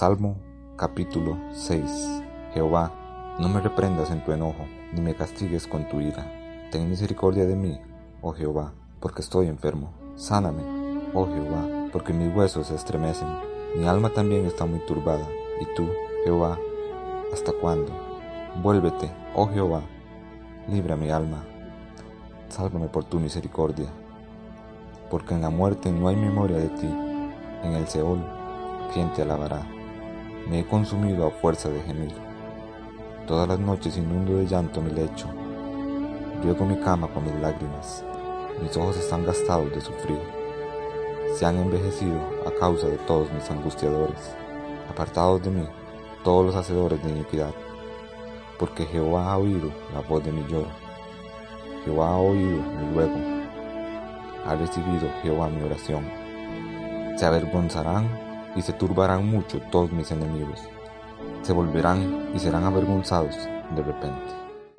Salmo capítulo 6 Jehová, no me reprendas en tu enojo, ni me castigues con tu ira. Ten misericordia de mí, oh Jehová, porque estoy enfermo. Sáname, oh Jehová, porque mis huesos se estremecen. Mi alma también está muy turbada. Y tú, Jehová, ¿hasta cuándo? Vuélvete, oh Jehová, libra mi alma. Sálvame por tu misericordia, porque en la muerte no hay memoria de ti. En el Seol, ¿quién te alabará? Me he consumido a fuerza de gemir. Todas las noches inundo de llanto mi lecho. Riego mi cama con mis lágrimas. Mis ojos están gastados de sufrir. Se han envejecido a causa de todos mis angustiadores. Apartados de mí, todos los hacedores de iniquidad. Porque Jehová ha oído la voz de mi lloro. Jehová ha oído mi ruego. Ha recibido Jehová mi oración. Se avergonzarán y se turbarán mucho todos mis enemigos. Se volverán y serán avergonzados de repente.